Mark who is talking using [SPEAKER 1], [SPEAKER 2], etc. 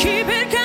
[SPEAKER 1] keep it.